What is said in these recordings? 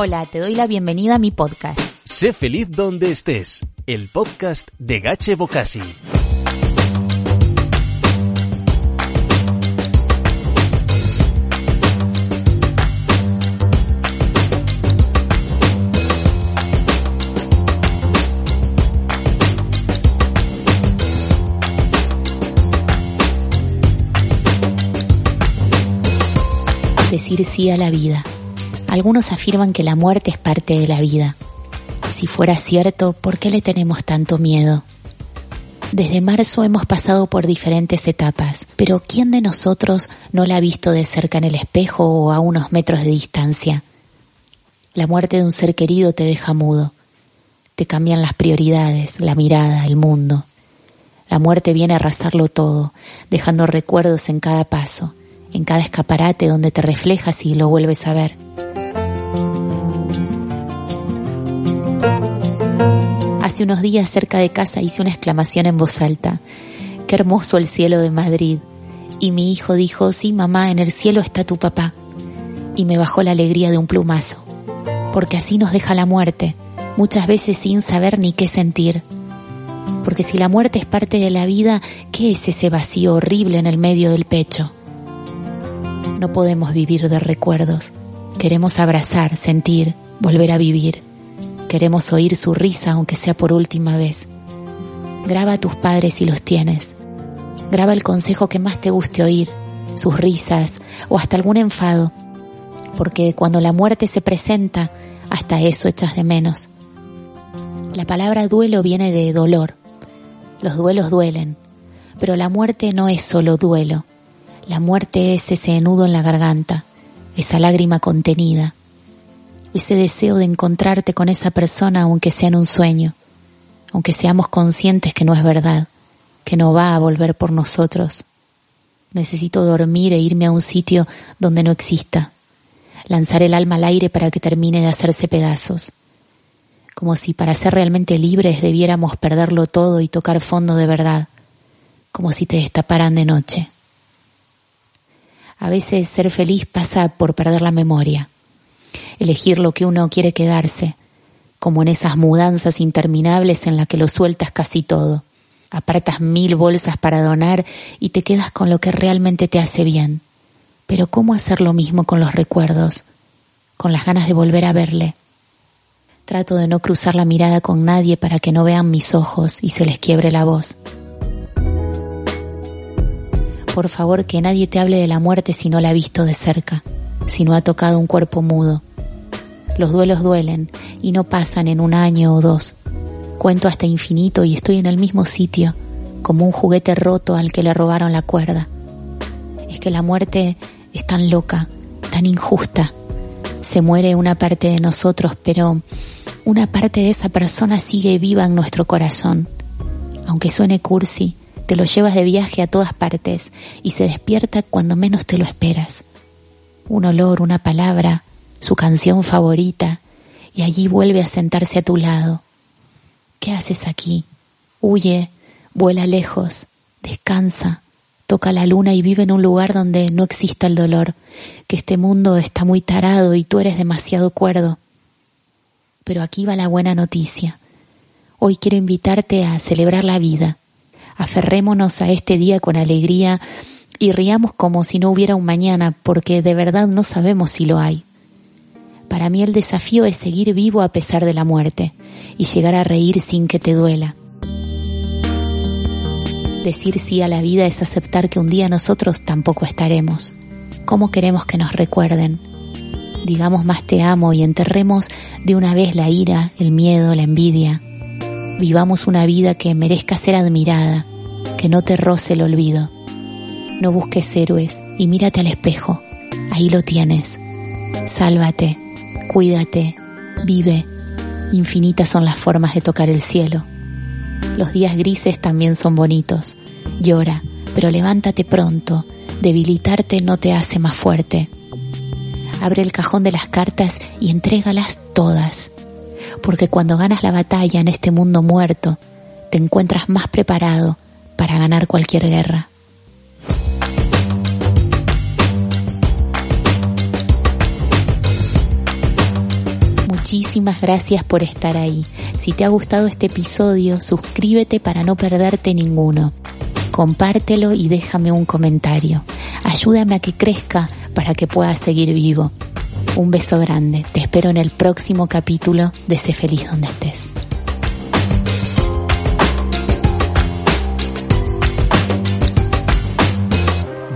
Hola, te doy la bienvenida a mi podcast. Sé feliz donde estés, el podcast de Gache Bocasi. Decir sí a la vida. Algunos afirman que la muerte es parte de la vida. Si fuera cierto, ¿por qué le tenemos tanto miedo? Desde marzo hemos pasado por diferentes etapas, pero ¿quién de nosotros no la ha visto de cerca en el espejo o a unos metros de distancia? La muerte de un ser querido te deja mudo. Te cambian las prioridades, la mirada, el mundo. La muerte viene a arrasarlo todo, dejando recuerdos en cada paso, en cada escaparate donde te reflejas y lo vuelves a ver. Hace unos días cerca de casa hice una exclamación en voz alta. Qué hermoso el cielo de Madrid. Y mi hijo dijo, sí, mamá, en el cielo está tu papá. Y me bajó la alegría de un plumazo. Porque así nos deja la muerte, muchas veces sin saber ni qué sentir. Porque si la muerte es parte de la vida, ¿qué es ese vacío horrible en el medio del pecho? No podemos vivir de recuerdos. Queremos abrazar, sentir, volver a vivir. Queremos oír su risa aunque sea por última vez. Graba a tus padres si los tienes. Graba el consejo que más te guste oír, sus risas o hasta algún enfado, porque cuando la muerte se presenta, hasta eso echas de menos. La palabra duelo viene de dolor. Los duelos duelen, pero la muerte no es solo duelo. La muerte es ese nudo en la garganta, esa lágrima contenida, ese deseo de encontrarte con esa persona aunque sea en un sueño, aunque seamos conscientes que no es verdad, que no va a volver por nosotros. Necesito dormir e irme a un sitio donde no exista, lanzar el alma al aire para que termine de hacerse pedazos, como si para ser realmente libres debiéramos perderlo todo y tocar fondo de verdad, como si te destaparan de noche. A veces ser feliz pasa por perder la memoria elegir lo que uno quiere quedarse, como en esas mudanzas interminables en las que lo sueltas casi todo. Apartas mil bolsas para donar y te quedas con lo que realmente te hace bien. Pero ¿cómo hacer lo mismo con los recuerdos? Con las ganas de volver a verle. Trato de no cruzar la mirada con nadie para que no vean mis ojos y se les quiebre la voz. Por favor, que nadie te hable de la muerte si no la ha visto de cerca, si no ha tocado un cuerpo mudo, los duelos duelen y no pasan en un año o dos. Cuento hasta infinito y estoy en el mismo sitio, como un juguete roto al que le robaron la cuerda. Es que la muerte es tan loca, tan injusta. Se muere una parte de nosotros, pero una parte de esa persona sigue viva en nuestro corazón. Aunque suene cursi, te lo llevas de viaje a todas partes y se despierta cuando menos te lo esperas. Un olor, una palabra, su canción favorita, y allí vuelve a sentarse a tu lado. ¿Qué haces aquí? Huye, vuela lejos, descansa, toca la luna y vive en un lugar donde no exista el dolor, que este mundo está muy tarado y tú eres demasiado cuerdo. Pero aquí va la buena noticia. Hoy quiero invitarte a celebrar la vida. Aferrémonos a este día con alegría y riamos como si no hubiera un mañana, porque de verdad no sabemos si lo hay. Para mí el desafío es seguir vivo a pesar de la muerte y llegar a reír sin que te duela. Decir sí a la vida es aceptar que un día nosotros tampoco estaremos. ¿Cómo queremos que nos recuerden? Digamos más te amo y enterremos de una vez la ira, el miedo, la envidia. Vivamos una vida que merezca ser admirada, que no te roce el olvido. No busques héroes y mírate al espejo. Ahí lo tienes Sálvate, cuídate, vive. Infinitas son las formas de tocar el cielo. Los días grises también son bonitos. Llora, pero levántate pronto. Debilitarte no te hace más fuerte. Abre el cajón de las cartas y entrégalas todas. Porque cuando ganas la batalla en este mundo muerto, te encuentras más preparado para ganar cualquier guerra. Muchísimas gracias por estar ahí. Si te ha gustado este episodio, suscríbete para no perderte ninguno. Compártelo y déjame un comentario. Ayúdame a que crezca para que pueda seguir vivo. Un beso grande. Te espero en el próximo capítulo de Sé feliz donde estés.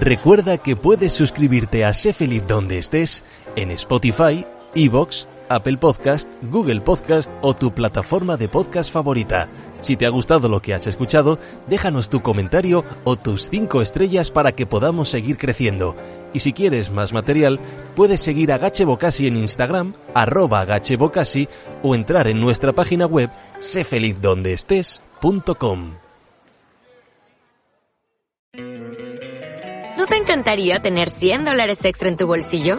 Recuerda que puedes suscribirte a Sé feliz donde estés en Spotify, Evox, Apple Podcast, Google Podcast o tu plataforma de podcast favorita. Si te ha gustado lo que has escuchado, déjanos tu comentario o tus 5 estrellas para que podamos seguir creciendo. Y si quieres más material, puedes seguir a Gache en Instagram, arroba gachebocasi, o entrar en nuestra página web sefelizdondeestés.com. ¿No te encantaría tener 100 dólares extra en tu bolsillo?